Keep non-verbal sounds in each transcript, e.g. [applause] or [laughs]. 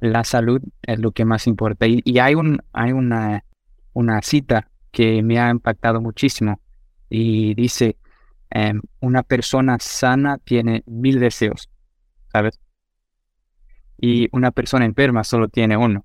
la salud es lo que más importa. Y, hay, un, hay una, una cita que me ha impactado muchísimo y dice, em, una persona sana tiene mil deseos, ¿sabes? Y una persona enferma solo tiene uno.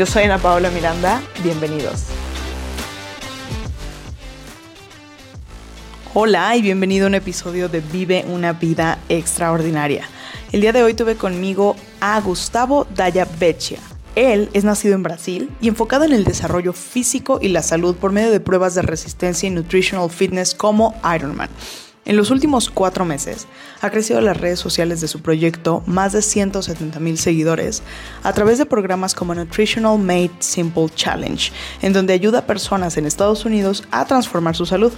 Yo soy Ana Paola Miranda, bienvenidos. Hola y bienvenido a un episodio de Vive una vida extraordinaria. El día de hoy tuve conmigo a Gustavo Daya Beccia. Él es nacido en Brasil y enfocado en el desarrollo físico y la salud por medio de pruebas de resistencia y nutritional fitness como Ironman. En los últimos cuatro meses ha crecido las redes sociales de su proyecto más de 170 mil seguidores a través de programas como Nutritional Made Simple Challenge, en donde ayuda a personas en Estados Unidos a transformar su salud.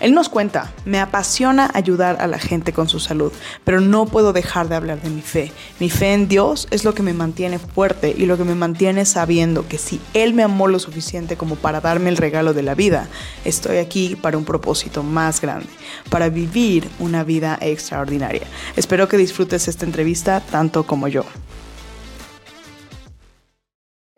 Él nos cuenta, me apasiona ayudar a la gente con su salud, pero no puedo dejar de hablar de mi fe. Mi fe en Dios es lo que me mantiene fuerte y lo que me mantiene sabiendo que si Él me amó lo suficiente como para darme el regalo de la vida, estoy aquí para un propósito más grande, para vivir vivir una vida extraordinaria. Espero que disfrutes esta entrevista tanto como yo.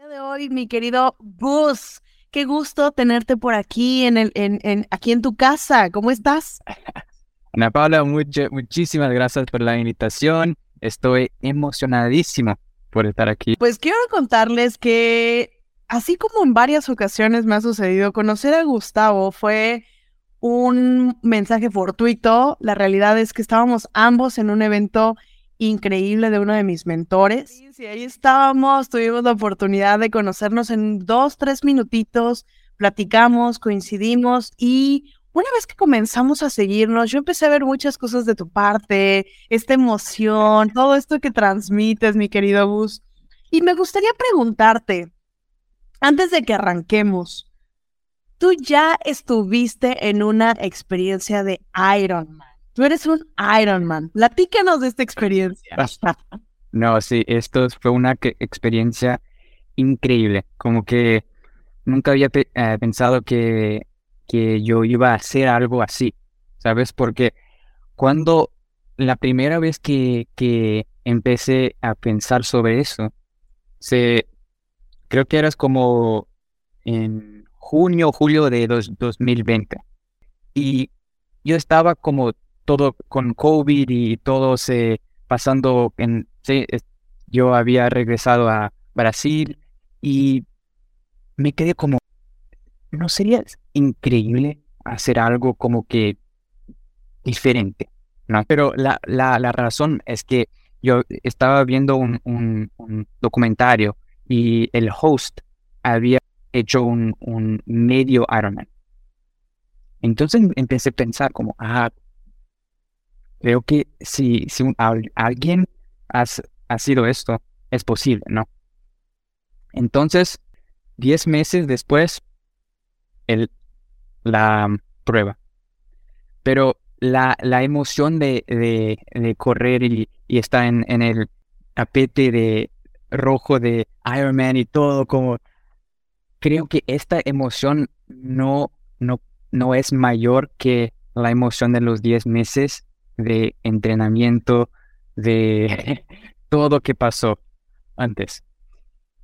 de hoy, mi querido Gus, qué gusto tenerte por aquí en el, en, aquí en tu casa. ¿Cómo estás? [laughs] Ana Paula, muchísimas gracias por la invitación. Estoy emocionadísimo por estar aquí. Pues quiero contarles que, así como en varias ocasiones me ha sucedido, conocer a Gustavo fue un mensaje fortuito. La realidad es que estábamos ambos en un evento increíble de uno de mis mentores. Sí, ahí estábamos, tuvimos la oportunidad de conocernos en dos, tres minutitos, platicamos, coincidimos y una vez que comenzamos a seguirnos, yo empecé a ver muchas cosas de tu parte, esta emoción, todo esto que transmites, mi querido Gus. Y me gustaría preguntarte, antes de que arranquemos, tú ya estuviste en una experiencia de Ironman. Tú eres un Ironman. Platícanos de esta experiencia. No, sí, esto fue una experiencia increíble. Como que nunca había eh, pensado que, que yo iba a hacer algo así, ¿sabes? Porque cuando la primera vez que, que empecé a pensar sobre eso, se, creo que eras como en junio, julio de 2020. Y yo estaba como todo con COVID y todo se pasando en... yo había regresado a Brasil y me quedé como, ¿no sería increíble hacer algo como que diferente? ¿no? Pero la, la, la razón es que yo estaba viendo un, un documentario y el host había hecho un, un medio Ironman. Entonces em, empecé a pensar como, ah, creo que si, si alguien ha, sido esto, es posible, ¿no? Entonces, diez meses después, el, la prueba. Pero la, la emoción de, de, correr y, estar en, en el tapete de rojo de Ironman y todo, como creo que esta emoción no, no, no es mayor que la emoción de los 10 meses de entrenamiento, de [laughs] todo que pasó antes.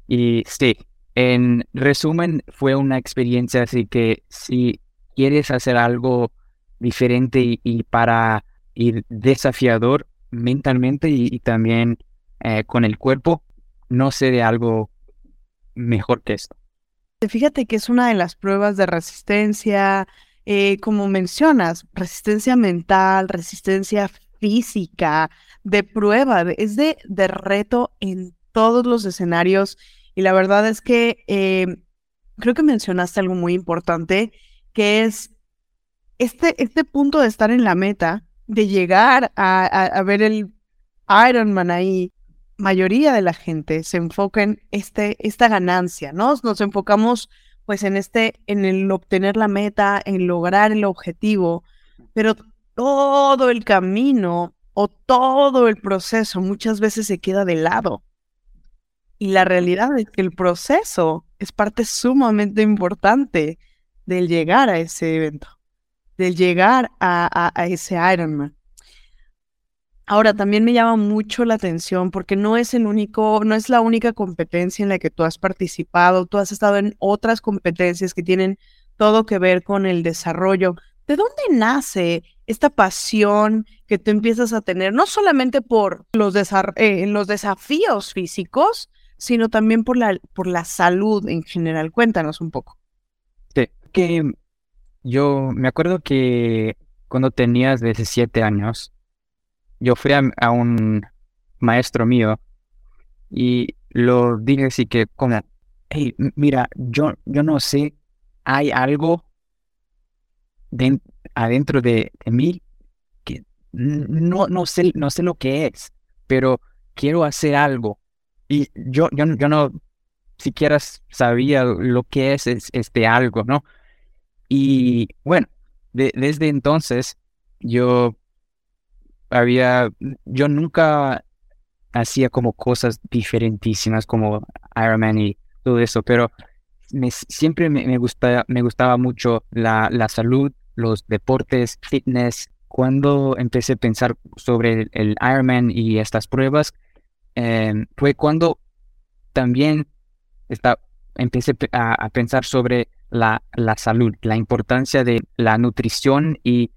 Y sí, en resumen, fue una experiencia así que si quieres hacer algo diferente y, para ir desafiador mentalmente y, también eh, con el cuerpo, no sé de algo mejor que esto. Fíjate que es una de las pruebas de resistencia, eh, como mencionas, resistencia mental, resistencia física, de prueba, es de, de reto en todos los escenarios. Y la verdad es que eh, creo que mencionaste algo muy importante, que es este, este punto de estar en la meta, de llegar a, ver el, Ironman ahí, mayoría de la gente se enfoca en este, esta ganancia, ¿no? Nos enfocamos pues en este, en el obtener la meta, en lograr el objetivo, pero todo el camino o todo el proceso muchas veces se queda de lado. Y la realidad es que el proceso es parte sumamente importante del llegar a ese evento, del llegar a, a, ese Ironman. Ahora, también me llama mucho la atención porque no es el único, no es la única competencia en la que tú has participado, tú has estado en otras competencias que tienen todo que ver con el desarrollo. ¿De dónde nace esta pasión que tú empiezas a tener, no solamente por los, eh, los desafíos físicos, sino también por la, por la salud en general? Cuéntanos un poco. Sí, que yo me acuerdo que cuando tenías 17 años, yo fui a, un maestro mío y lo dije así que como, hey, mira, yo, yo no sé, hay algo adentro de, mí que no, no, sé, no sé lo que es, pero quiero hacer algo. Y yo, yo, yo no siquiera sabía lo que es, este algo, ¿no? Y bueno, desde entonces yo había, yo nunca hacía como cosas diferentísimas como Iron Man y todo eso, pero me, siempre me, me, gustaba, me gustaba mucho la, la, salud, los deportes, fitness. Cuando empecé a pensar sobre el, el Ironman y estas pruebas, em, fue cuando también está, empecé a, a pensar sobre la, la, salud, la importancia de la nutrición y,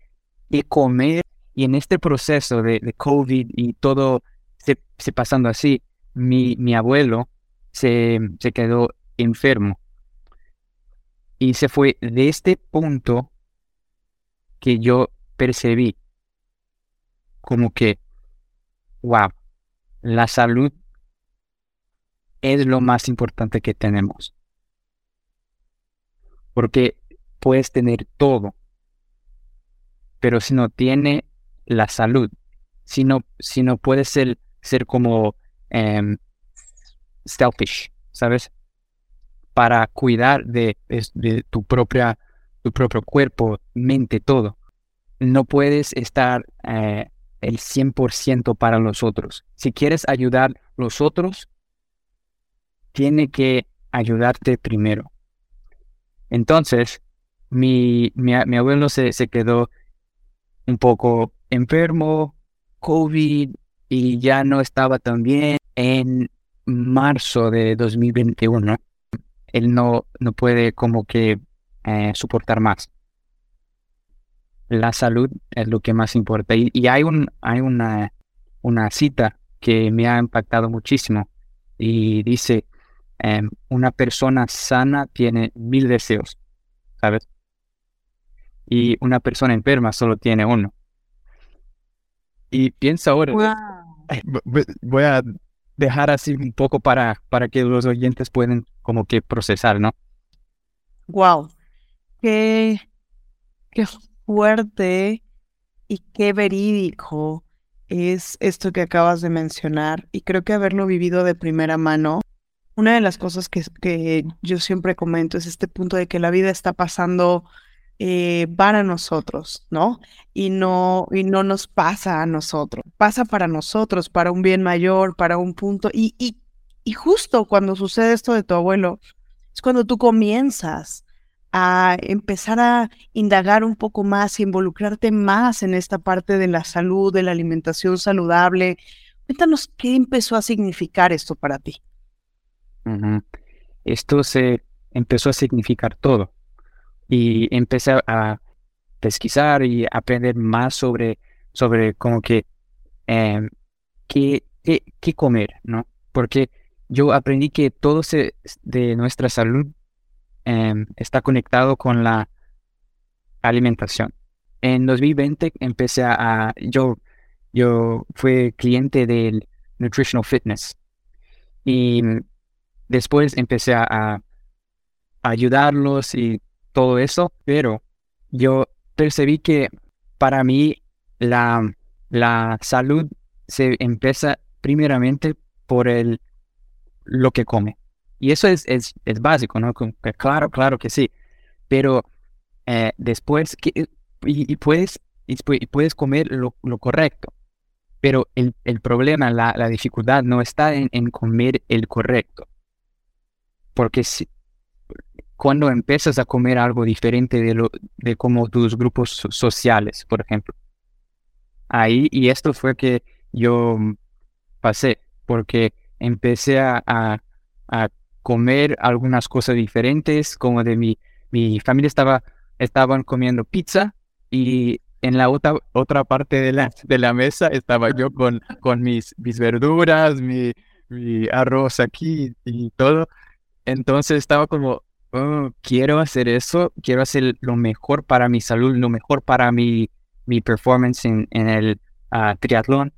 y comer y en este proceso de, COVID y todo se, se, pasando así, mi, mi abuelo se, se quedó enfermo. Y se fue de este punto que yo percibí como que, wow, la salud es lo más importante que tenemos. Porque puedes tener todo, pero si no tiene la salud, si no, si no puedes ser, ser como em, selfish, ¿sabes? Para cuidar de, de, tu, propia, tu propio cuerpo, mente, todo. No puedes estar eh, el 100% para los otros. Si quieres ayudar a los otros, tiene que ayudarte primero. Entonces, mi, mi, mi abuelo se, se, quedó un poco enfermo, COVID, y ya no estaba tan bien. En marzo de 2021, él no, no puede como que eh, soportar más. La salud es lo que más importa. Y, hay, un, hay una, una cita que me ha impactado muchísimo y dice, em, una persona sana tiene mil deseos, ¿sabes? Y una persona enferma solo tiene uno. Y piensa ahora, voy a dejar así un poco para, para que los oyentes puedan como que procesar, ¿no? Wow, qué, qué fuerte y qué verídico es esto que acabas de mencionar. Y creo que haberlo vivido de primera mano, una de las cosas que, que yo siempre comento es este punto de que la vida está pasando eh, para nosotros, ¿no? Y no, y no nos pasa a nosotros, pasa para nosotros, para un bien mayor, para un punto. Y, y, y justo cuando sucede esto de tu abuelo, es cuando tú comienzas a empezar a indagar un poco más involucrarte más en esta parte de la salud, de la alimentación saludable. Cuéntanos qué empezó a significar esto para ti. Esto se empezó a significar todo y empecé a pesquisar y aprender más sobre, sobre como que em, qué, qué, comer, ¿no? Porque yo aprendí que todo se, de nuestra salud em, está conectado con la alimentación. En 2020 empecé a, yo, yo fui cliente del Nutritional Fitness y después empecé a ayudarlos y todo eso, pero yo percibí que para mí la, la salud se empieza primeramente por el, lo que come. Y eso es, es, es básico, ¿no? Claro, claro que sí. Pero eh, después, que, y, puedes, y puedes comer lo, lo correcto. Pero el, el problema, la, la, dificultad no está en, en, comer el correcto. Porque si, cuando empiezas a comer algo diferente de, lo, de como tus grupos sociales, por ejemplo. Ahí, y esto fue que yo pasé, porque empecé a, a, comer algunas cosas diferentes, como de mi, mi familia estaba, estaban comiendo pizza y en la otra, otra parte de la, de la mesa estaba yo con, con mis, mis verduras, mi, mi arroz aquí y todo. Entonces estaba como, oh, quiero hacer eso, quiero hacer lo mejor para mi salud, lo mejor para mi, mi performance en, en el uh, triatlón.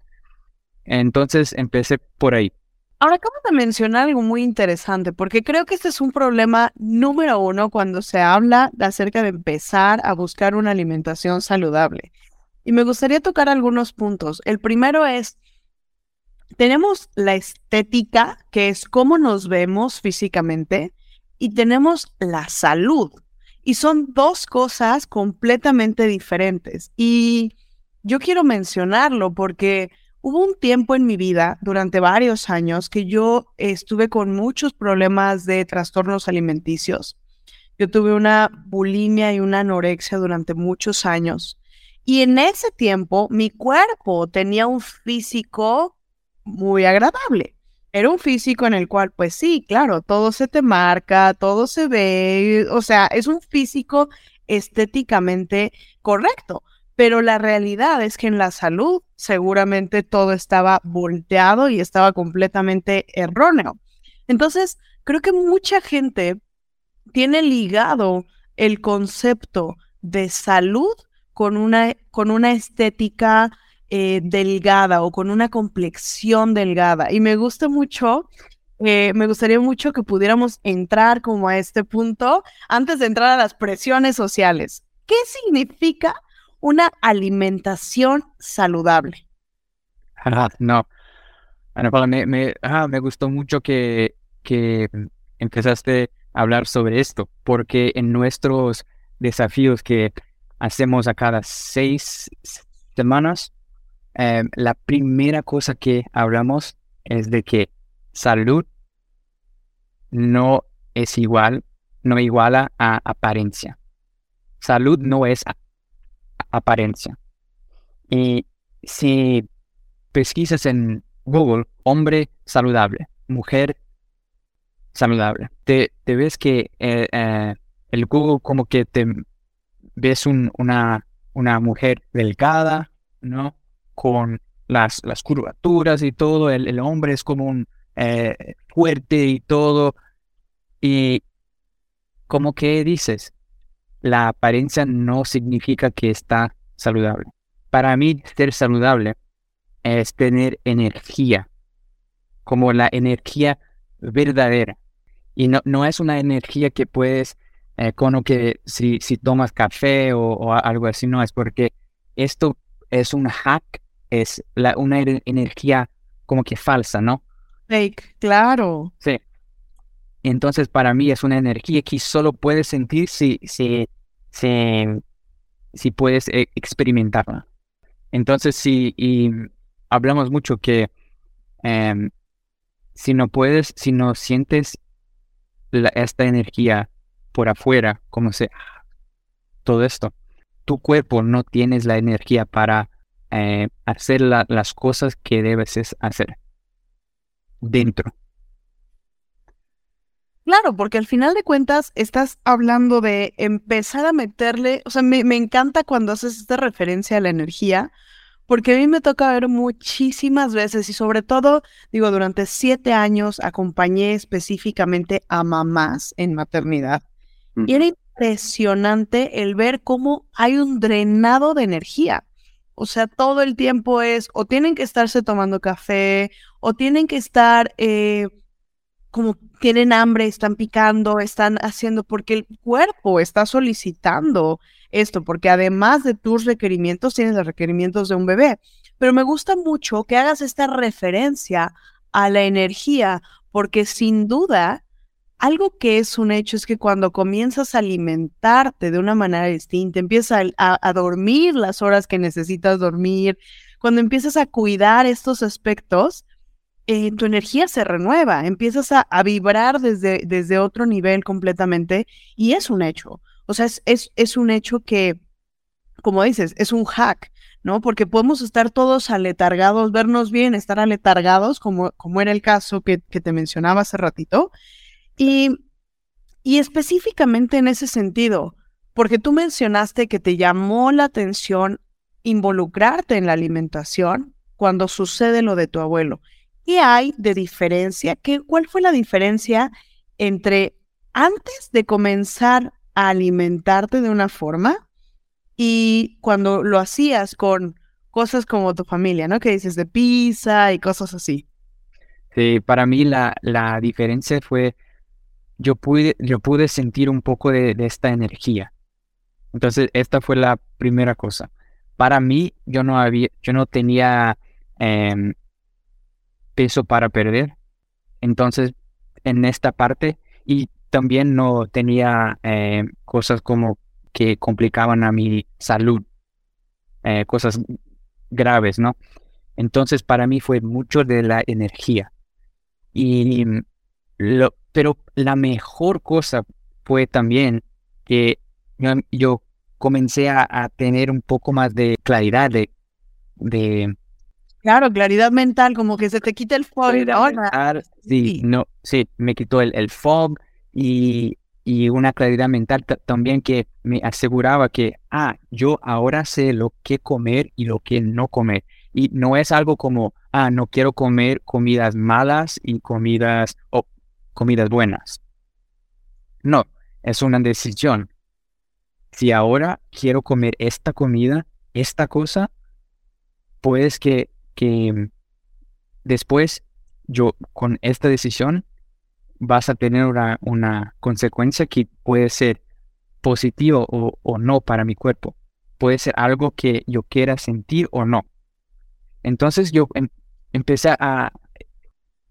Entonces empecé por ahí. Ahora acabas de mencionar algo muy interesante, porque creo que este es un problema número uno cuando se habla de acerca de empezar a buscar una alimentación saludable. Y me gustaría tocar algunos puntos. El primero es, tenemos la estética, que es cómo nos vemos físicamente, y tenemos la salud. Y son dos cosas completamente diferentes. Y yo quiero mencionarlo porque hubo un tiempo en mi vida, durante varios años, que yo estuve con muchos problemas de trastornos alimenticios. Yo tuve una bulimia y una anorexia durante muchos años. Y en ese tiempo mi cuerpo tenía un físico muy agradable era un físico en el cual, pues sí, claro, todo se te marca, todo se ve, o sea, es un físico estéticamente correcto, pero la realidad es que en la salud seguramente todo estaba volteado y estaba completamente erróneo. Entonces, creo que mucha gente tiene ligado el concepto de salud con una, con una estética eh, delgada o con una complexión delgada. Y me gusta mucho, eh, me gustaría mucho que pudiéramos entrar como a este punto antes de entrar a las presiones sociales. ¿Qué significa una alimentación saludable? no. Bueno, me, me, me gustó mucho que, que empezaste a hablar sobre esto, porque en nuestros desafíos que hacemos a cada seis semanas, Em, la primera cosa que hablamos es de que salud no es igual, no iguala a apariencia. Salud no es apariencia. Y si pesquisas en Google, hombre saludable, mujer saludable, te, ves que eh, eh, el Google como que te ves una, una mujer delgada, ¿no? Con las, las curvaturas y todo, el, hombre es como un eh, fuerte y todo. Y como que dices, la apariencia no significa que está saludable. Para mí, ser saludable es tener energía, como la energía verdadera. Y no, no es una energía que puedes, eh, como que si, si tomas café o, algo así, no, es porque esto es un hack es la, una energía como que falsa, ¿no? Fake, claro. Sí. Entonces, para mí es una energía que solo puedes sentir si, si, si, si puedes eh, experimentarla. Entonces, si y hablamos mucho que em, si no puedes, si no sientes esta energía por afuera, como se todo esto, tu cuerpo no tienes la energía para eh, hacer las cosas que debes hacer dentro. Claro, porque al final de cuentas estás hablando de empezar a meterle, o sea, me, me, encanta cuando haces esta referencia a la energía, porque a mí me toca ver muchísimas veces y sobre todo, digo, durante siete años acompañé específicamente a mamás en maternidad. Y era impresionante el ver cómo hay un drenado de energía. O sea, todo el tiempo es o tienen que estarse tomando café o tienen que estar eh, como tienen hambre, están picando, están haciendo, porque el cuerpo está solicitando esto, porque además de tus requerimientos, tienes los requerimientos de un bebé. pero me gusta mucho que hagas esta referencia a la energía, porque sin duda, algo que es un hecho es que cuando comienzas a alimentarte de una manera distinta, empiezas a, dormir las horas que necesitas dormir, cuando empiezas a cuidar estos aspectos, eh, tu energía se renueva, empiezas a, vibrar desde, desde otro nivel completamente y es un hecho. O sea, es, es, es un hecho que, como dices, es un hack. ¿no? Porque podemos estar todos aletargados, vernos bien, estar aletargados, como, como era el caso que, que te mencionaba hace ratito. Y, y específicamente en ese sentido, porque tú mencionaste que te llamó la atención involucrarte en la alimentación cuando sucede lo de tu abuelo. ¿Qué hay de diferencia? ¿Qué, ¿Cuál fue la diferencia entre antes de comenzar a alimentarte de una forma y cuando lo hacías con cosas como tu familia, ¿no? Que dices de pizza y cosas así. Sí, para mí la, la diferencia fue, yo pude, yo pude sentir un poco de, esta energía. Entonces, esta fue la primera cosa. Para mí, yo no había, yo no tenía em, peso para perder. Entonces, en esta parte, y también no tenía em, cosas como que complicaban a mi salud, eh, cosas graves, ¿no? Entonces para mí fue mucho de la energía. Y lo, pero la mejor cosa fue también que yo, comencé a, tener un poco más de claridad de, de Claro, claridad mental, como que se te quita el fog. sí, no, sí, me quitó el, el fog y y una claridad mental también que me aseguraba que, ah, yo ahora sé lo que comer y lo que no comer. Y no es algo como, ah, no quiero comer comidas malas y comidas o comidas buenas. No, es una decisión. Si ahora quiero comer esta comida, esta cosa, pues que, que después yo con esta decisión vas a tener una, una consecuencia que puede ser positivo o, no para mi cuerpo. Puede ser algo que yo quiera sentir o no. Entonces yo em, empecé a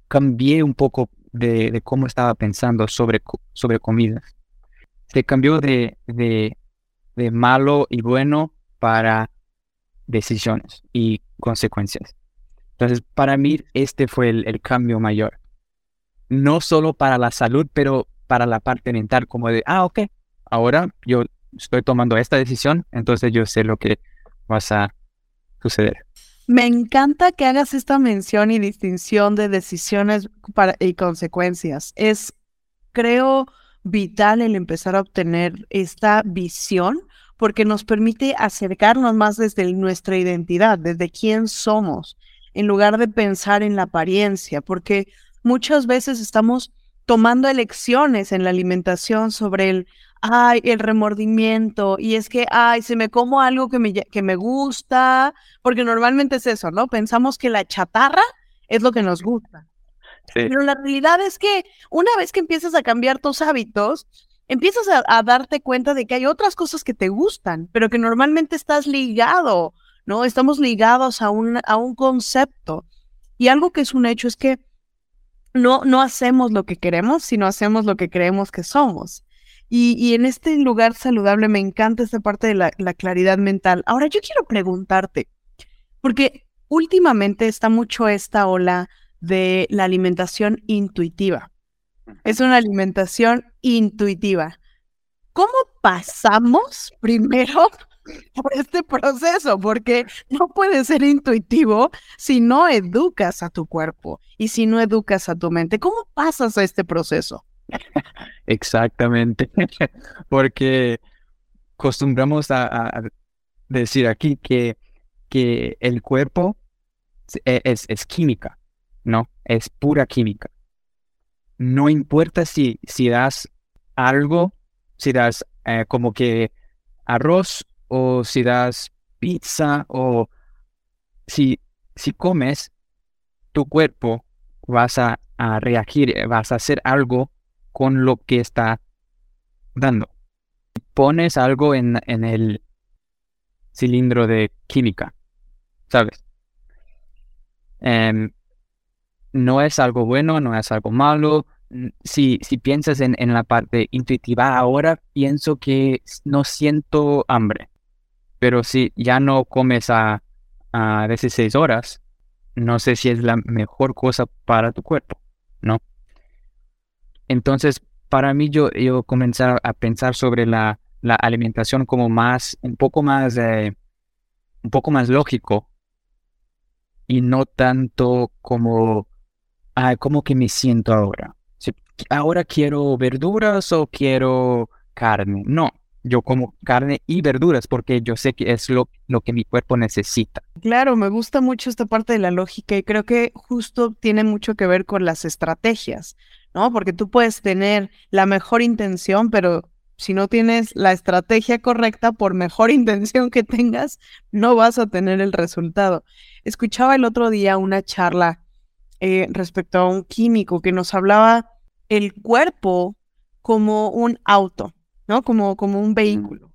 cambiar un poco de, cómo estaba pensando sobre, sobre comidas. Se cambió de, de, de malo y bueno para decisiones y consecuencias. Entonces, para mí, este fue el cambio mayor no solo para la salud, pero para la parte mental, como de, ah, ok, ahora yo estoy tomando esta decisión, entonces yo sé lo que va a suceder. Me encanta que hagas esta mención y distinción de decisiones y consecuencias. Es, creo, vital el empezar a obtener esta visión porque nos permite acercarnos más desde nuestra identidad, desde quién somos, en lugar de pensar en la apariencia, porque muchas veces estamos tomando elecciones en la alimentación sobre el, ay, el remordimiento, y es que, ay, se me como algo que me, que me gusta, porque normalmente es eso, ¿no? Pensamos que la chatarra es lo que nos gusta. Pero la realidad es que una vez que empiezas a cambiar tus hábitos, empiezas a, darte cuenta de que hay otras cosas que te gustan, pero que normalmente estás ligado, ¿no? Estamos ligados a un, a un concepto. Y algo que es un hecho es que no, no hacemos lo que queremos, sino hacemos lo que creemos que somos. Y, en este lugar saludable me encanta esta parte de la, la, claridad mental. Ahora yo quiero preguntarte, porque últimamente está mucho esta ola de la alimentación intuitiva. Es una alimentación intuitiva. ¿Cómo pasamos primero [laughs] por este proceso, porque no puede ser intuitivo si no educas a tu cuerpo y si no educas a tu mente. ¿Cómo pasas a este proceso? [laughs] Exactamente, [laughs] porque acostumbramos a, decir aquí que, que el cuerpo e, es, es, química, ¿no? Es pura química. No importa si, si das algo, si das eh, como que arroz o si das pizza o si, si comes, tu cuerpo vas a, reagir, vas a hacer algo con lo que está dando. Pones algo en, en el cilindro de química, ¿sabes? em, no es algo bueno, no es algo malo. Si, si piensas en, en la parte intuitiva, ahora pienso que no siento hambre. Pero si ya no comes a, a 16 horas, no sé si es la mejor cosa para tu cuerpo, ¿no? Entonces, para mí yo, yo comencé a pensar sobre la, la alimentación como más, un poco más, eh, un poco más lógico y no tanto como, ah, como que me siento ahora. Si, ahora quiero verduras o quiero carne. No, yo como carne y verduras porque yo sé que es lo, lo que mi cuerpo necesita. Claro, me gusta mucho esta parte de la lógica y creo que justo tiene mucho que ver con las estrategias, ¿no? Porque tú puedes tener la mejor intención, pero si no tienes la estrategia correcta, por mejor [laughs] intención que tengas, no vas a tener el resultado. Escuchaba el otro día una charla eh, respecto a un químico que nos hablaba el cuerpo como un auto, ¿no? Como, como un vehículo.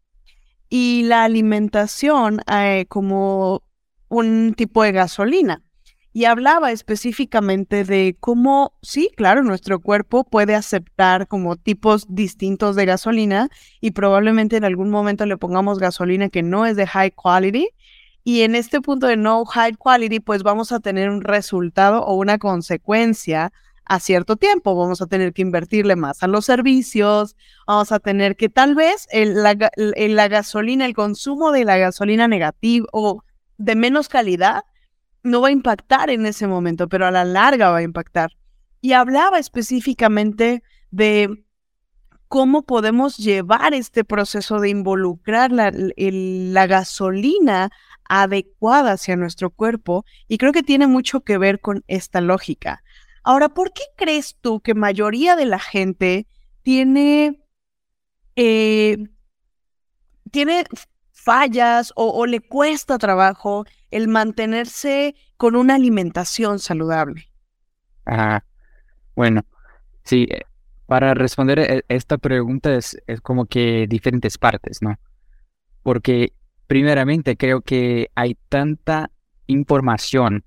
Y la alimentación eh, como un tipo de gasolina y hablaba específicamente de cómo, sí, claro, nuestro cuerpo puede aceptar como tipos distintos de gasolina y probablemente en algún momento le pongamos gasolina que no es de high quality. Y en este punto de no high quality, pues vamos a tener un resultado o una consecuencia a cierto tiempo. Vamos a tener que invertirle más a los servicios, vamos a tener que tal vez la, la gasolina, el consumo de la gasolina negativa o de menos calidad, no va a impactar en ese momento, pero a la larga va a impactar. Y hablaba específicamente de cómo podemos llevar este proceso de involucrar la, gasolina adecuada hacia nuestro cuerpo y creo que tiene mucho que ver con esta lógica. Ahora, ¿por qué crees tú que mayoría de la gente tiene, eh, tiene fallas o, le cuesta trabajo el mantenerse con una alimentación saludable? Ah, bueno, sí, eh, para responder e, esta pregunta es, es como que diferentes partes, ¿no? Porque primeramente creo que hay tanta información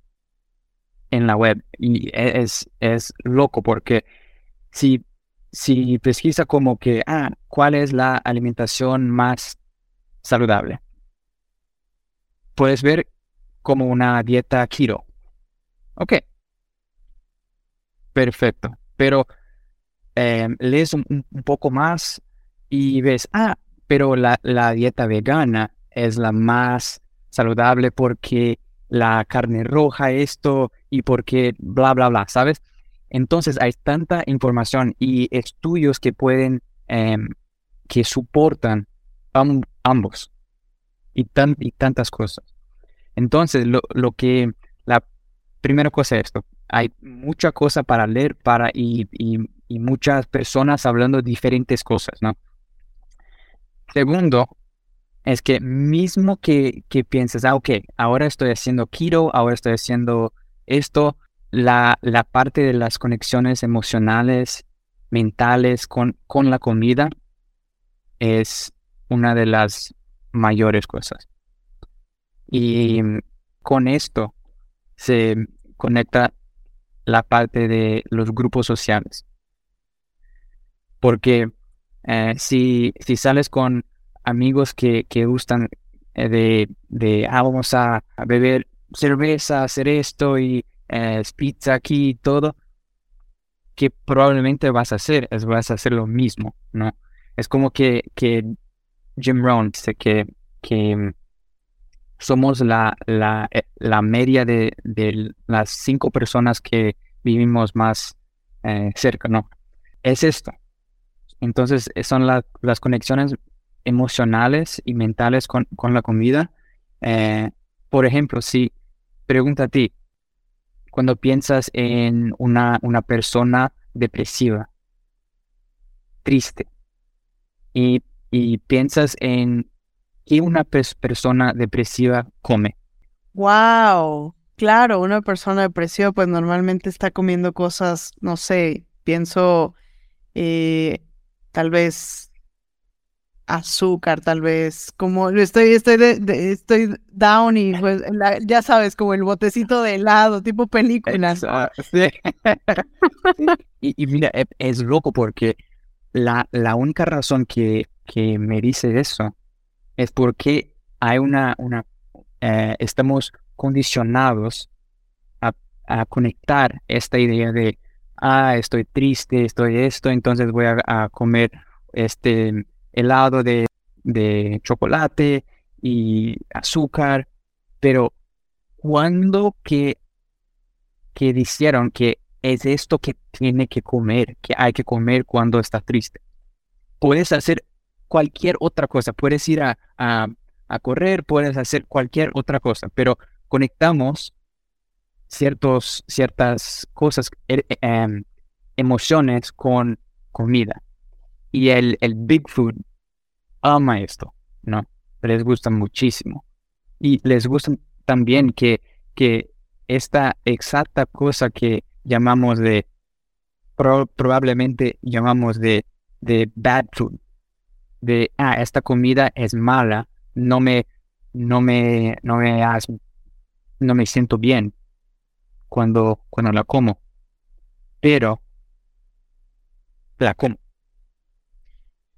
en la web y e, es, es loco porque si, si pesquisa como que, ah, ¿cuál es la alimentación más saludable. Puedes ver como una dieta keto. Ok. Perfecto. Pero em, lees un, poco más y ves, ah, pero la, la dieta vegana es la más saludable porque la carne roja, esto y porque bla, bla, bla, ¿sabes? Entonces hay tanta información y estudios que pueden, em, que soportan ambos y, tan, y tantas cosas. Entonces, lo, lo, que la primera cosa es esto, hay mucha cosa para leer para y, y, muchas personas hablando diferentes cosas, ¿no? Segundo, es que mismo que, que pienses, ah, ok, ahora estoy haciendo keto, ahora estoy haciendo esto, la, la parte de las conexiones emocionales, mentales con, con la comida es una de las mayores cosas. Y con esto se conecta la parte de los grupos sociales. Porque eh, si, si sales con amigos que, que gustan eh, de, de ah, vamos a, beber cerveza, hacer esto y eh, pizza aquí y todo, que probablemente vas a hacer, es vas a hacer lo mismo, ¿no? Es como que, que Jim Rohn dice que, que somos la, la, eh, la media de, de, las cinco personas que vivimos más eh, cerca, ¿no? Es esto. Entonces, eh, son las conexiones emocionales y mentales con, con la comida. por ejemplo, si pregunta a ti, cuando piensas en una, una persona depresiva, triste, y y piensas en qué una persona depresiva come. Wow, claro, una persona depresiva pues normalmente está comiendo cosas, no sé, pienso eh, tal vez azúcar, tal vez. Como estoy, estoy, de, estoy down y pues, ya sabes, como el botecito de helado, tipo película. [laughs] y, mira, e, es, loco porque la, la única razón que, que me dice eso es porque hay una, una eh, estamos condicionados a, a, conectar esta idea de, ah, estoy triste, estoy esto, entonces voy a comer este helado de, de chocolate y azúcar, pero cuando que, que dijeron que es esto que tiene que comer, que hay que comer cuando está triste. Puedes hacer cualquier otra cosa, puedes ir a, a, correr, puedes hacer cualquier otra cosa, pero conectamos ciertos, ciertas cosas, er, em, emociones con comida. Y el, el Big Food ama esto, ¿no? Les gusta muchísimo. Y les gusta también que, que esta exacta cosa que llamamos de, probablemente llamamos de, de bad food, de, ah, esta comida es mala, no me, no me, no me, no me siento bien cuando, cuando la como, pero la como.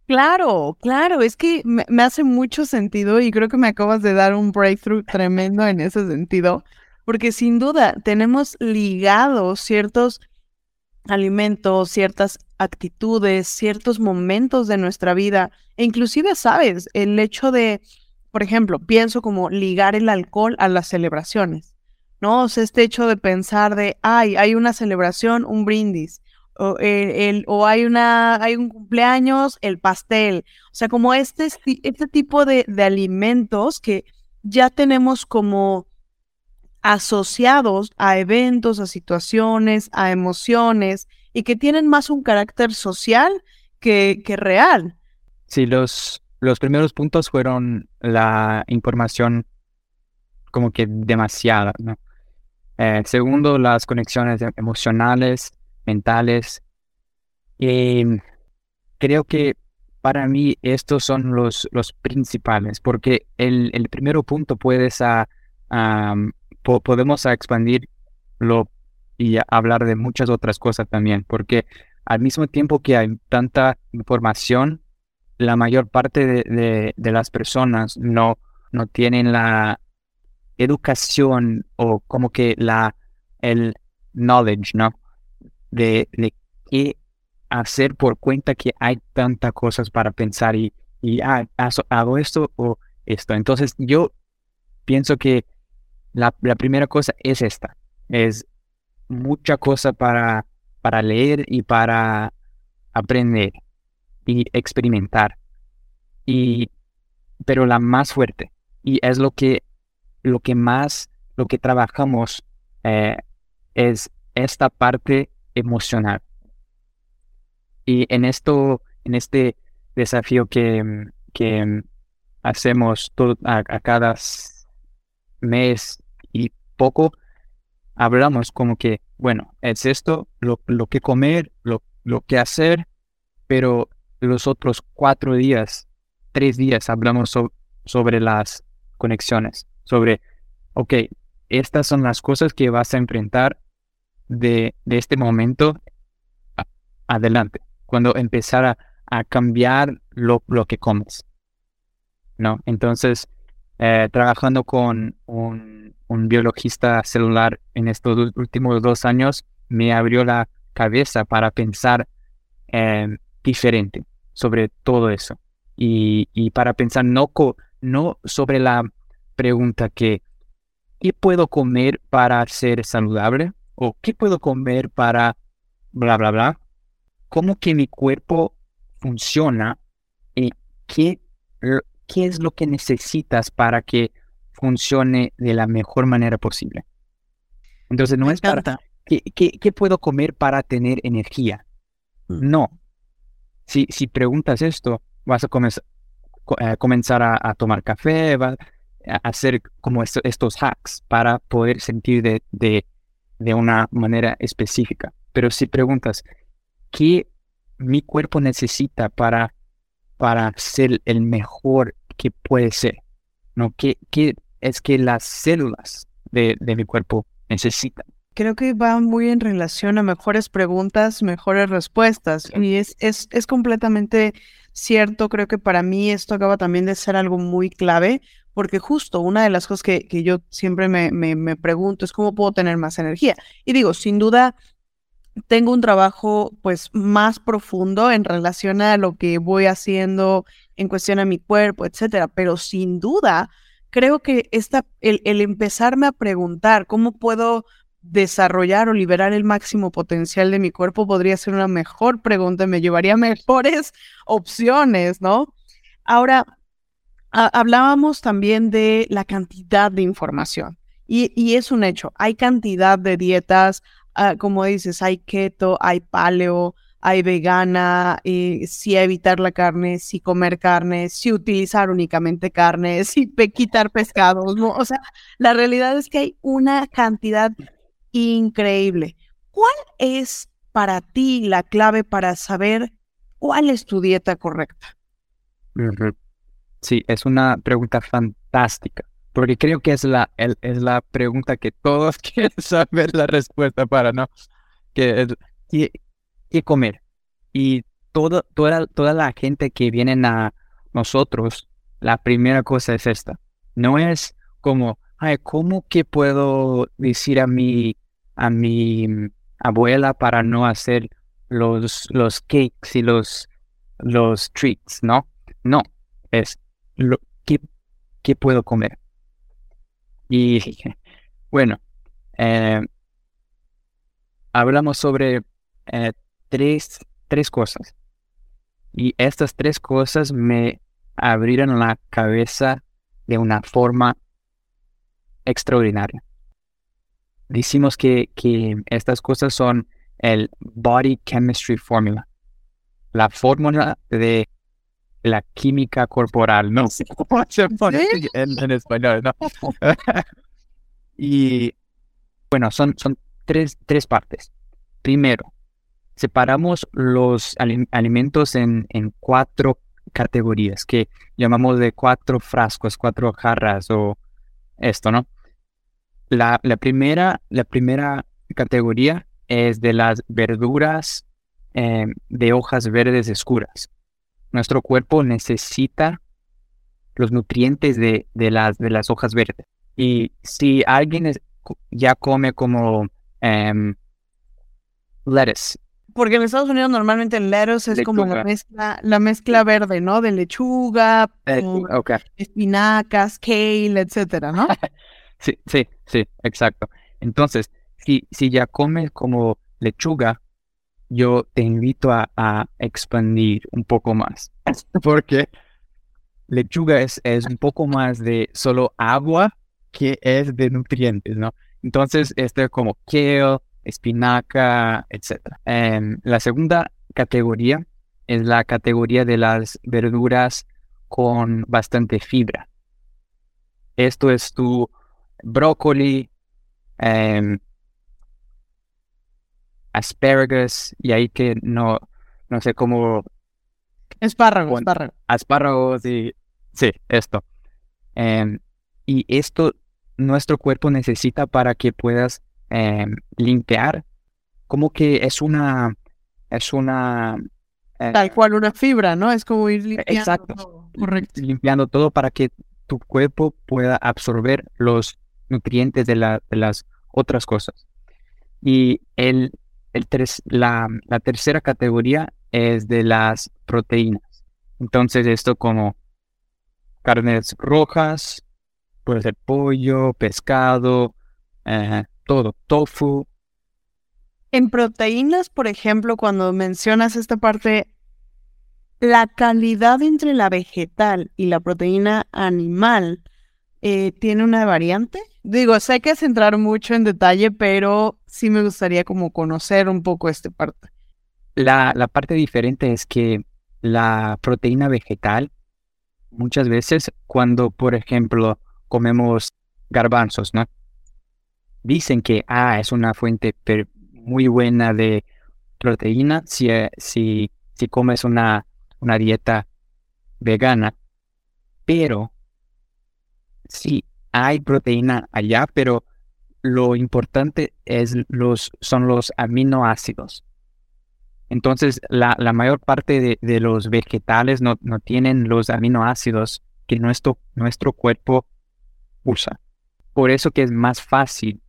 Claro, claro, es que me, hace mucho sentido y creo que me acabas de dar un breakthrough tremendo en ese sentido, porque sin duda tenemos ligados ciertos alimentos, ciertas actitudes, ciertos momentos de nuestra vida, e inclusive, sabes, el hecho de, por ejemplo, pienso como ligar el alcohol a las celebraciones, ¿no? O sea, este hecho de pensar de, ay, hay una celebración, un brindis, o, el, o hay, una, hay un cumpleaños, el pastel. O sea, como este, este tipo de alimentos que ya tenemos como asociados a eventos, a situaciones, a emociones y que tienen más un carácter social que, que real. Sí, los, los primeros puntos fueron la información como que demasiada, ¿no? Eh, segundo, las conexiones emocionales mentales. Creo que para mí estos son los, los principales, porque el, el primer punto puedes a, podemos a expandirlo y hablar de muchas otras cosas también, porque al mismo tiempo que hay tanta información, la mayor parte de, de, las personas no, no tienen la educación o como que la, el knowledge, ¿no? de, qué hacer por cuenta que hay tantas cosas para pensar y, y ah, hago esto o esto. Entonces yo pienso que la, la, primera cosa es esta, es mucha cosa para, para leer y para aprender y experimentar. Y, pero la más fuerte, y es lo que, lo que más, lo que trabajamos eh, es esta parte emocional. Y en esto, en este desafío que, que hacemos todo, a, cada mes y poco, hablamos como que, bueno, es esto, lo, lo que comer, lo, lo que hacer, pero los otros cuatro días, tres días, hablamos sobre las conexiones, sobre, ok, estas son las cosas que vas a enfrentar de, este momento adelante, cuando empezara a cambiar lo, lo que comes. ¿No? Entonces, eh, trabajando con un, biologista celular en estos últimos dos años, me abrió la cabeza para pensar eh, diferente sobre todo eso. Y, y para pensar no, no sobre la pregunta que, ¿qué puedo comer para ser saludable? o qué puedo comer para bla, bla, bla, cómo que mi cuerpo funciona y qué, qué es lo que necesitas para que funcione de la mejor manera posible. Entonces, no es para... ¿qué, qué, puedo comer para tener energía? Mm. No. Si, si preguntas esto, vas a eh, comenzar a, a, tomar café, vas a hacer como estos hacks para poder sentir de, de de una manera específica. Pero si preguntas, ¿qué mi cuerpo necesita para para ser el mejor que puede ser? ¿No? ¿Qué, qué es que las células de, de mi cuerpo necesitan? Creo que va muy en relación a mejores preguntas, mejores respuestas. Y es, es, es completamente cierto. Creo que para mí esto acaba también de ser algo muy clave, porque justo una de las cosas que, que yo siempre me, me, me, pregunto es cómo puedo tener más energía. Y digo, sin duda, tengo un trabajo pues más profundo en relación a lo que voy haciendo en cuestión a mi cuerpo, etcétera, pero sin duda creo que esta, el, el empezarme a preguntar cómo puedo desarrollar o liberar el máximo potencial de mi cuerpo podría ser una mejor pregunta, me llevaría [laughs] mejores opciones, ¿no? Ahora, hablábamos también de la cantidad de información y, y, es un hecho, hay cantidad de dietas, uh, como dices, hay keto, hay paleo, hay vegana, eh, si evitar la carne, si comer carne, si utilizar únicamente carne, [laughs] si quitar pescados, ¿no? O sea, la realidad es que hay una cantidad increíble. ¿Cuál es para ti la clave para saber cuál es tu dieta correcta? Sí, es una pregunta fantástica, porque creo que es la, es la pregunta que todos [laughs] quieren saber la respuesta para, ¿no? Que es, ¿qué, comer? Y todo, toda, toda la gente que viene a nosotros, la primera cosa es esta. No es como, ay, ¿cómo que puedo decir a mi a mi abuela para no hacer los, los cakes y los, los treats, ¿no? No, es lo que, qué puedo comer. Y bueno, eh, hablamos sobre eh, tres, tres cosas. Y estas tres cosas me abrieron la cabeza de una forma extraordinaria decimos que, que estas cosas son el Body Chemistry Formula, la fórmula de la química corporal, no sé [laughs] cómo se pone en, español, ¿no? [laughs] y bueno, son, son tres, tres partes. Primero, separamos los alimentos en, en cuatro categorías que llamamos de cuatro frascos, cuatro jarras o esto, ¿no? La, primera, la primera categoría es de las verduras eh, de hojas verdes escuras. Nuestro cuerpo necesita los nutrientes de, de, las, de las hojas verdes. Y si alguien ya come como um, lettuce. Porque en Estados Unidos normalmente el lettuce es como la mezcla, la mezcla verde, ¿no? De lechuga, eh, espinacas, kale, etcétera, ¿no? [laughs] Sí, sí, sí, exacto. Entonces, si, si ya comes como lechuga, yo te invito a, expandir un poco más. [laughs] Porque lechuga es, un poco más de solo agua que es de nutrientes, ¿no? Entonces, esto es como kale, espinaca, etc. Em, la segunda categoría es la categoría de las verduras con bastante fibra. Esto es tu brócoli, eh, asparagus, y ahí que no, no sé cómo... Espárragos, espárragos. Espárragos y... Sí, esto. Em, y esto nuestro cuerpo necesita para que puedas em, limpiar, como que es una... Es una... Eh, Tal cual una fibra, ¿no? Es como ir limpiando exacto, todo. Correcto. Limpiando todo para que tu cuerpo pueda absorber los nutrientes de, la, de las otras cosas. Y el, el la, la tercera categoría es de las proteínas. Entonces esto como carnes rojas, puede ser pollo, pescado, eh, todo, tofu. En proteínas, por ejemplo, cuando mencionas esta parte, la calidad entre la vegetal y la proteína animal eh, tiene una variante. Digo, sé que es entrar mucho en detalle, pero sí me gustaría como conocer un poco esta parte. La, la parte diferente es que la proteína vegetal, muchas veces cuando, por ejemplo, comemos garbanzos, ¿no? Dicen que, ah, es una fuente muy buena de proteína si, eh, si, si comes una, una dieta vegana, pero sí hay proteína allá, pero lo importante es los, son los aminoácidos. Entonces, la, la mayor parte de, los vegetales no, no, tienen los aminoácidos que nuestro, nuestro cuerpo usa. Por eso que es más fácil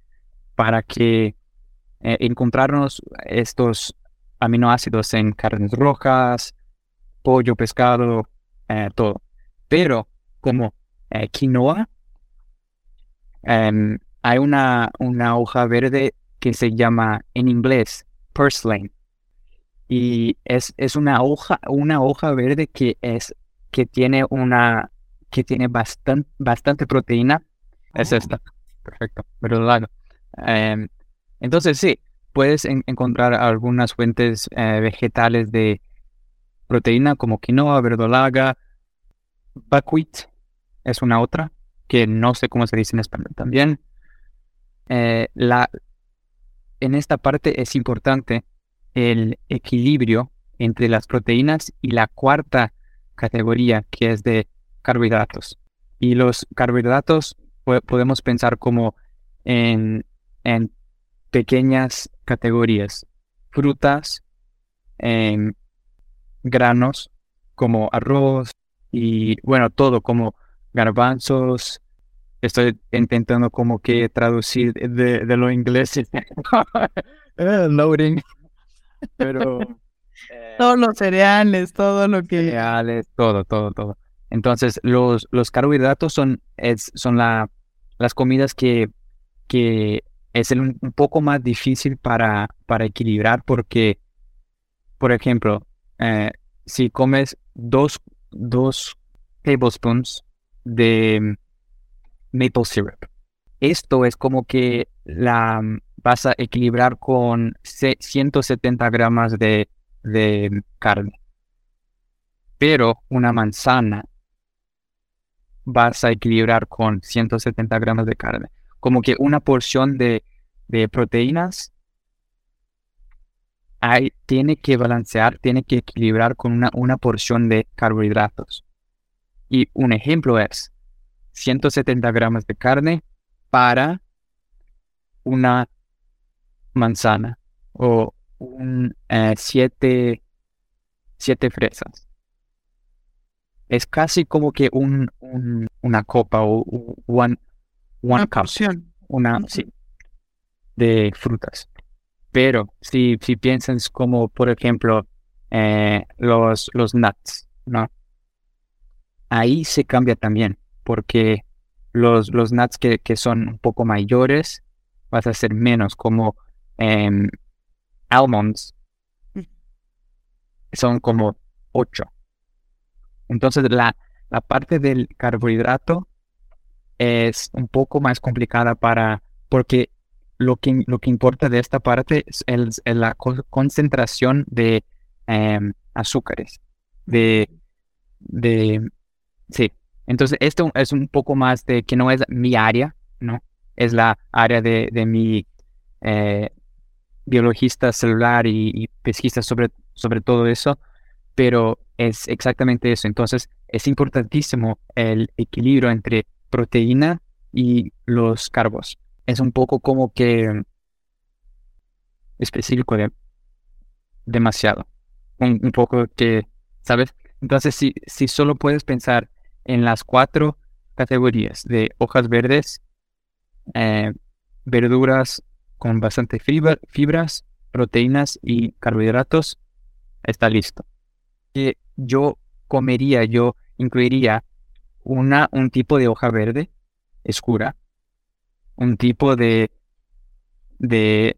para que eh, encontrarnos estos aminoácidos en carnes rojas, pollo, pescado, eh, todo. Pero como eh, quinoa, em, hay una, una hoja verde que se llama en inglés purslane y es, es una hoja, una hoja verde que es que tiene una que tiene bastante, bastante proteína. Es oh. esta. Perfecto. ¿Verdad? Em, entonces sí, puedes encontrar algunas fuentes eh, vegetales de proteína como quinoa, verdolaga, buckwheat es una otra que no sé cómo se dice en español también. Eh, la, en esta parte es importante el equilibrio entre las proteínas y la cuarta categoría que es de carbohidratos. Y los carbohidratos podemos pensar como en, en pequeñas categorías, frutas, em, granos como arroz y bueno, todo como garbanzos. Estoy intentando como que traducir de, de lo inglés. [laughs] Eh, loading. [laughs] Pero. Todos los cereales, todo lo que. Cereales, todo, todo, todo. Entonces, los, los carbohidratos son, es, son la, las comidas que, que es un, poco más difícil para, para equilibrar porque, por ejemplo, eh, si comes dos, dos tablespoons de maple syrup, esto es como que la vas a equilibrar con 170 gramos de, de carne. Pero una manzana vas a equilibrar con 170 gramos de carne. Como que una porción de, de proteínas hay, tiene que balancear, tiene que equilibrar con una, una porción de carbohidratos. Y un ejemplo es 170 gramos de carne para una manzana o un, eh, siete, siete fresas. Es casi como que un, una copa o one, one una Una, sí, de frutas. Pero si, si piensas como, por ejemplo, eh, los, los nuts, ¿no? Ahí se cambia también, porque los, los nuts que, que son un poco mayores, vas a hacer menos, como eh, almonds son como 8. Entonces la, la parte del carbohidrato es un poco más complicada para, porque lo que, lo que importa de esta parte es, la concentración de em, azúcares, de, de, sí. Entonces esto es un poco más de que no es mi área, ¿no? Es la área de, de mi eh, biologista celular y, pesquista sobre, sobre todo eso, pero es exactamente eso. Entonces, es importantísimo el equilibrio entre proteína y los carbos. Es un poco como que específico de demasiado. Un, poco que, ¿sabes? Entonces, si, si solo puedes pensar en las cuatro categorías de hojas verdes, eh, verduras, con bastante fibras, proteínas y carbohidratos, está listo. Que yo comería, yo incluiría una, un tipo de hoja verde oscura, un tipo de, de,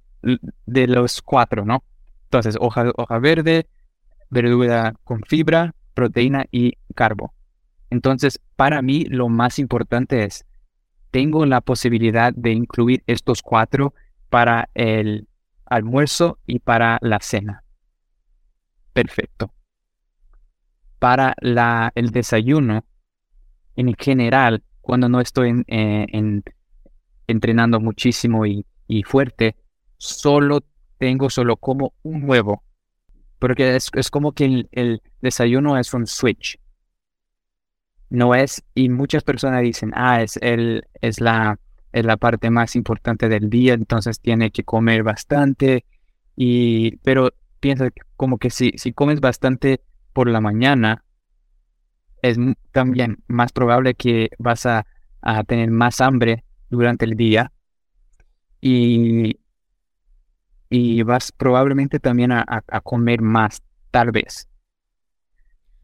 de los cuatro, ¿no? Entonces, hoja, hoja verde, verdura con fibra, proteína y carbo. Entonces, para mí lo más importante es, tengo la posibilidad de incluir estos cuatro para el almuerzo y para la cena. Perfecto. Para el desayuno, en general, cuando no estoy eh, entrenando muchísimo y, fuerte, solo tengo solo como un huevo. Porque es, como que el, desayuno es un switch. No es, y muchas personas dicen, ah, es, el, es, la, es la parte más importante del día, entonces tiene que comer bastante, y, pero piensa como que si, si comes bastante por la mañana, es también más probable que vas a, a tener más hambre durante el día y, y vas probablemente también a, a comer más, tal vez.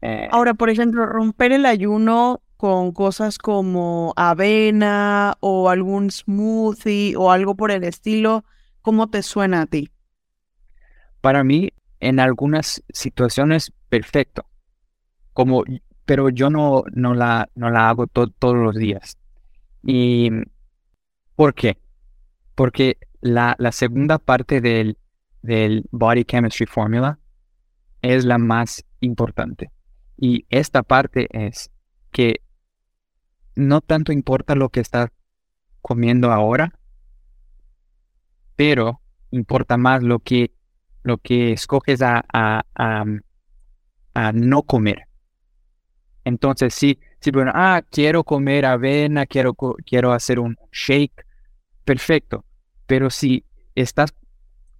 Eh, Ahora, por ejemplo, romper el ayuno con cosas como avena o algún smoothie o algo por el estilo, ¿cómo te suena a ti? Para mí, en algunas situaciones, perfecto. Como, pero yo no, no, la, no la hago todos los días. ¿Y por qué? Porque la, la segunda parte del, del Body Chemistry Formula es la más importante. Y esta parte es que no tanto importa lo que estás comiendo ahora, pero importa más lo que, lo que escoges a, a, a, no comer. Entonces, si, si bueno, ah, quiero comer avena, quiero, quiero hacer un shake, perfecto. Pero si estás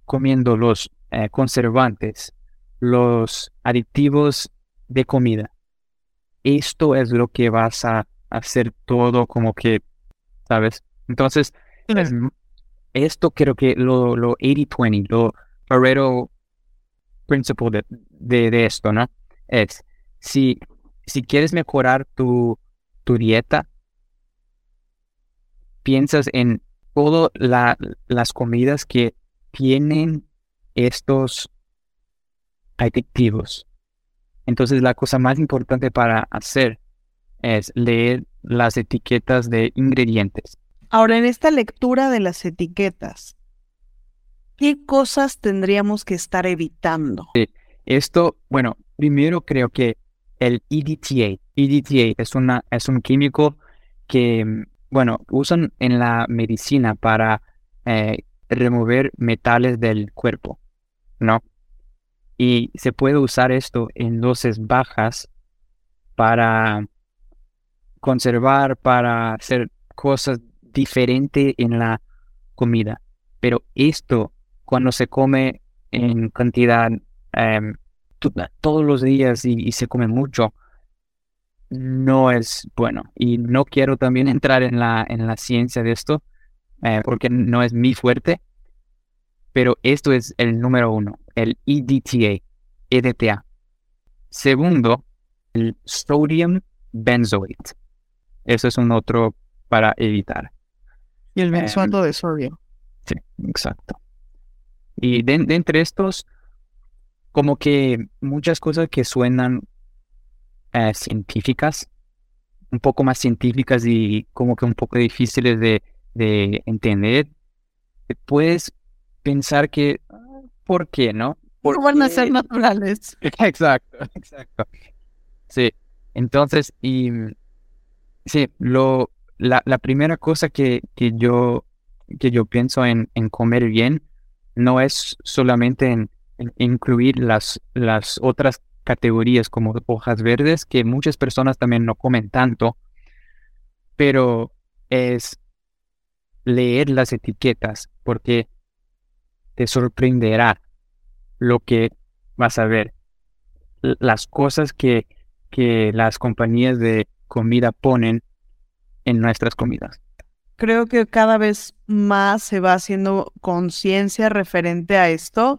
comiendo los eh, conservantes, los aditivos de comida. Esto es lo que vas a hacer todo como que, ¿sabes? Entonces, esto creo que lo, lo 80-20, lo Pareto Principle de, de, esto, ¿no? Es, si, si quieres mejorar tu, tu dieta, piensas en todas las comidas que tienen estos adictivos. Entonces la cosa más importante para hacer es leer las etiquetas de ingredientes. Ahora, en esta lectura de las etiquetas, ¿qué cosas tendríamos que estar evitando? Esto, bueno, primero creo que el EDTA. EDTA es, una, es un químico que, bueno, usan en la medicina para eh, remover metales del cuerpo, ¿no? Y se puede usar esto en dosis bajas para conservar, para hacer cosas diferentes en la comida. Pero esto, cuando se come en cantidad em, todos los días y, se come mucho, no es bueno. Y no quiero también [laughs] entrar en la, en la ciencia de esto, eh, porque no es mi fuerte, pero esto es el número uno, el EDTA, EDTA. Segundo, el sodium benzoate. Eso es un otro para evitar. Y el benzoato em, de sodio. Sí, exacto. Y de, entre estos, como que muchas cosas que suenan eh, científicas, un poco más científicas y como que un poco difíciles de, de entender, puedes pensar que, ¿por qué no? ¿Por van a ser naturales. [laughs] Exacto, exacto. Sí, entonces, y sí, lo, la, la primera cosa que, que, yo, que yo pienso en, en comer bien no es solamente en, incluir las, las otras categorías como hojas verdes, que muchas personas también no comen tanto, pero es leer las etiquetas, porque te sorprenderá lo que vas a ver. Las cosas que, que las compañías de comida ponen en nuestras comidas. Creo que cada vez más se va haciendo conciencia referente a esto.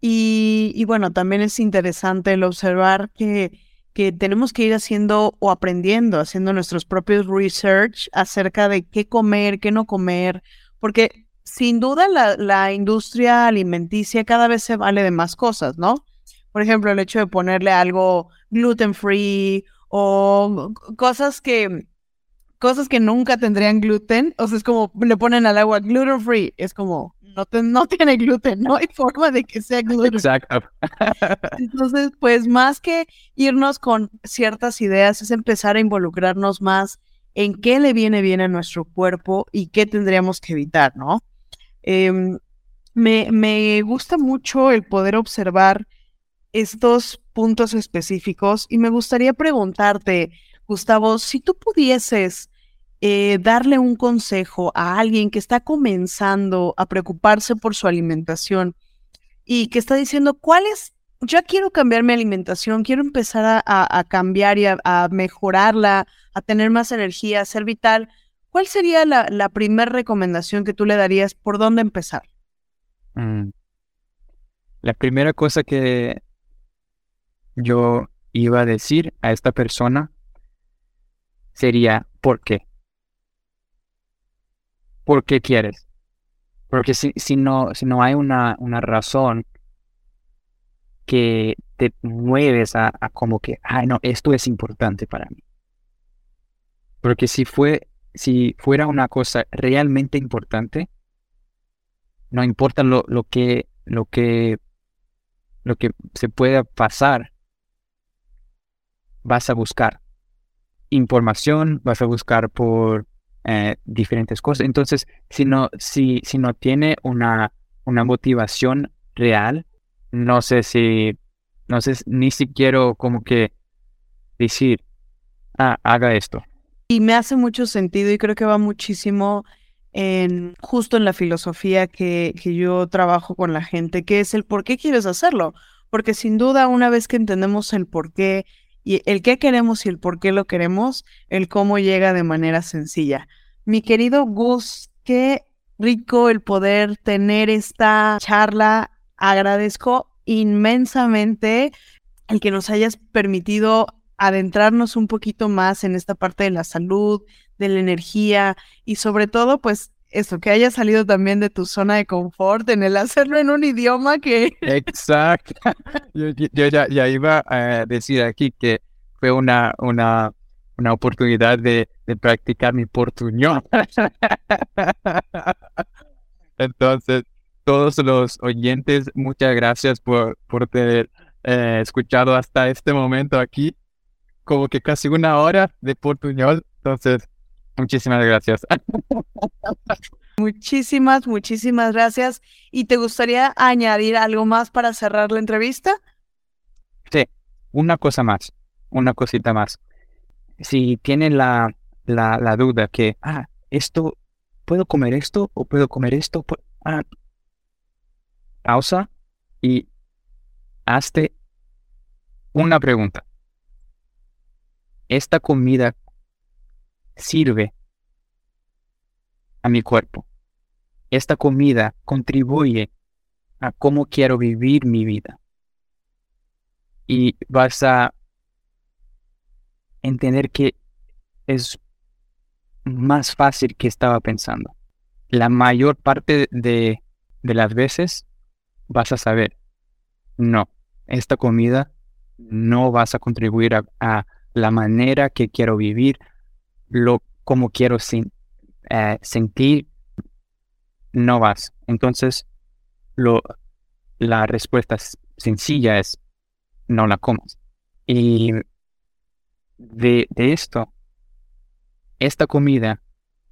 Y, y, bueno, también es interesante el observar que, que tenemos que ir haciendo o aprendiendo, haciendo nuestros propios research acerca de qué comer, qué no comer, porque sin duda la, industria alimenticia cada vez se vale de más cosas, ¿no? Por ejemplo, el hecho de ponerle algo gluten free o cosas que cosas que nunca tendrían gluten, o sea, es como le ponen al agua gluten free, es como no, no [laughs] tiene gluten, no hay forma de que sea gluten. Exacto. [laughs] Entonces, pues más que irnos con ciertas ideas, es empezar a involucrarnos más en qué le viene bien a nuestro cuerpo y qué tendríamos que evitar, ¿no? Em, me, me gusta mucho el poder observar estos puntos específicos y me gustaría preguntarte, Gustavo, si tú pudieses eh, darle un consejo a alguien que está comenzando a preocuparse por su alimentación y que está diciendo, ¿cuál es? Ya quiero cambiar mi alimentación, quiero empezar a, cambiar y a, mejorarla, a tener más energía, a ser vital. ¿Cuál sería la, la primera recomendación que tú le darías? ¿Por dónde empezar? Mm. La primera cosa que yo iba a decir a esta persona sería, ¿por qué? ¿Por qué quieres? Porque si, si, no, si no hay una, una razón que te mueves a, como que, ay, no, esto es importante para mí. Porque si, fue, si fuera una cosa realmente importante, no importa lo, lo, que, lo, que, lo que se pueda pasar, vas a buscar información, vas a buscar por eh, diferentes cosas. Entonces, si no, si, si no tiene una, una motivación real, no sé si, no sé, ni siquiera como que decir, ah, haga esto. Y me hace mucho sentido y creo que va muchísimo en justo en la filosofía que, que yo trabajo con la gente, que es el por qué quieres hacerlo. Porque sin duda, una vez que entendemos el por qué y el qué queremos y el por qué lo queremos, el cómo llega de manera sencilla. Mi querido Gus, qué rico el poder tener esta charla. Agradezco inmensamente el que nos hayas permitido adentrarnos un poquito más en esta parte de la salud, de la energía y sobre todo, pues eso, que haya salido también de tu zona de confort en el hacerlo en un idioma que... Exacto. [laughs] Yo, ya, iba a decir aquí que fue una, una, una oportunidad de, practicar mi portuñol. [laughs] Entonces, todos los oyentes, muchas gracias por, por tener eh, escuchado hasta este momento aquí, como que casi una hora de portuñol. Entonces, Muchísimas gracias. [laughs] Muchísimas, muchísimas gracias. ¿Y te gustaría añadir algo más para cerrar la entrevista? Sí, una cosa más, una cosita más. Si tienen la, la, duda que, ah, esto, ¿puedo comer esto o puedo comer esto? Ah, pausa y hazte una pregunta. ¿Esta comida sirve a mi cuerpo. Esta comida contribuye a cómo quiero vivir mi vida. Y vas a entender que es más fácil que estaba pensando. La mayor parte de, las veces vas a saber, no, esta comida no vas a contribuir a la manera que quiero vivir, lo como quiero eh, sentir, no vas. Entonces, lo, la respuesta sencilla es no la comas. Y de, de esto, esta comida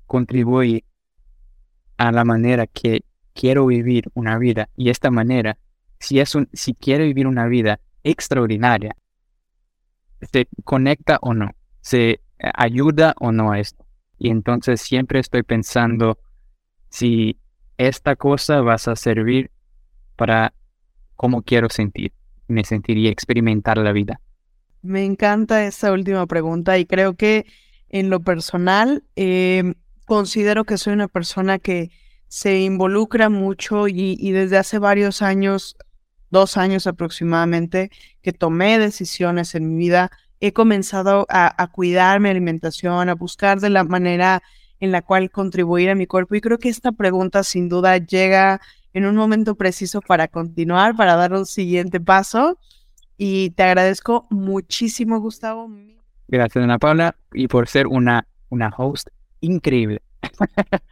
contribuye a la manera que quiero vivir una vida y esta manera, si, es un, si quiero vivir una vida extraordinaria, se conecta o no, se ayuda o no a esto. Y entonces siempre estoy pensando si esta cosa vas a servir para cómo quiero sentir, me sentiría experimentar la vida. Me encanta esa última pregunta y creo que en lo personal em, considero que soy una persona que se involucra mucho y, y desde hace varios años, dos años aproximadamente, que tomé decisiones en mi vida he comenzado a, cuidar mi alimentación, a buscar de la manera en la cual contribuir a mi cuerpo. Y creo que esta pregunta sin duda llega en un momento preciso para continuar, para dar un siguiente paso. Y te agradezco muchísimo, Gustavo. Gracias, Ana Paula, y por ser una, una host increíble. [laughs]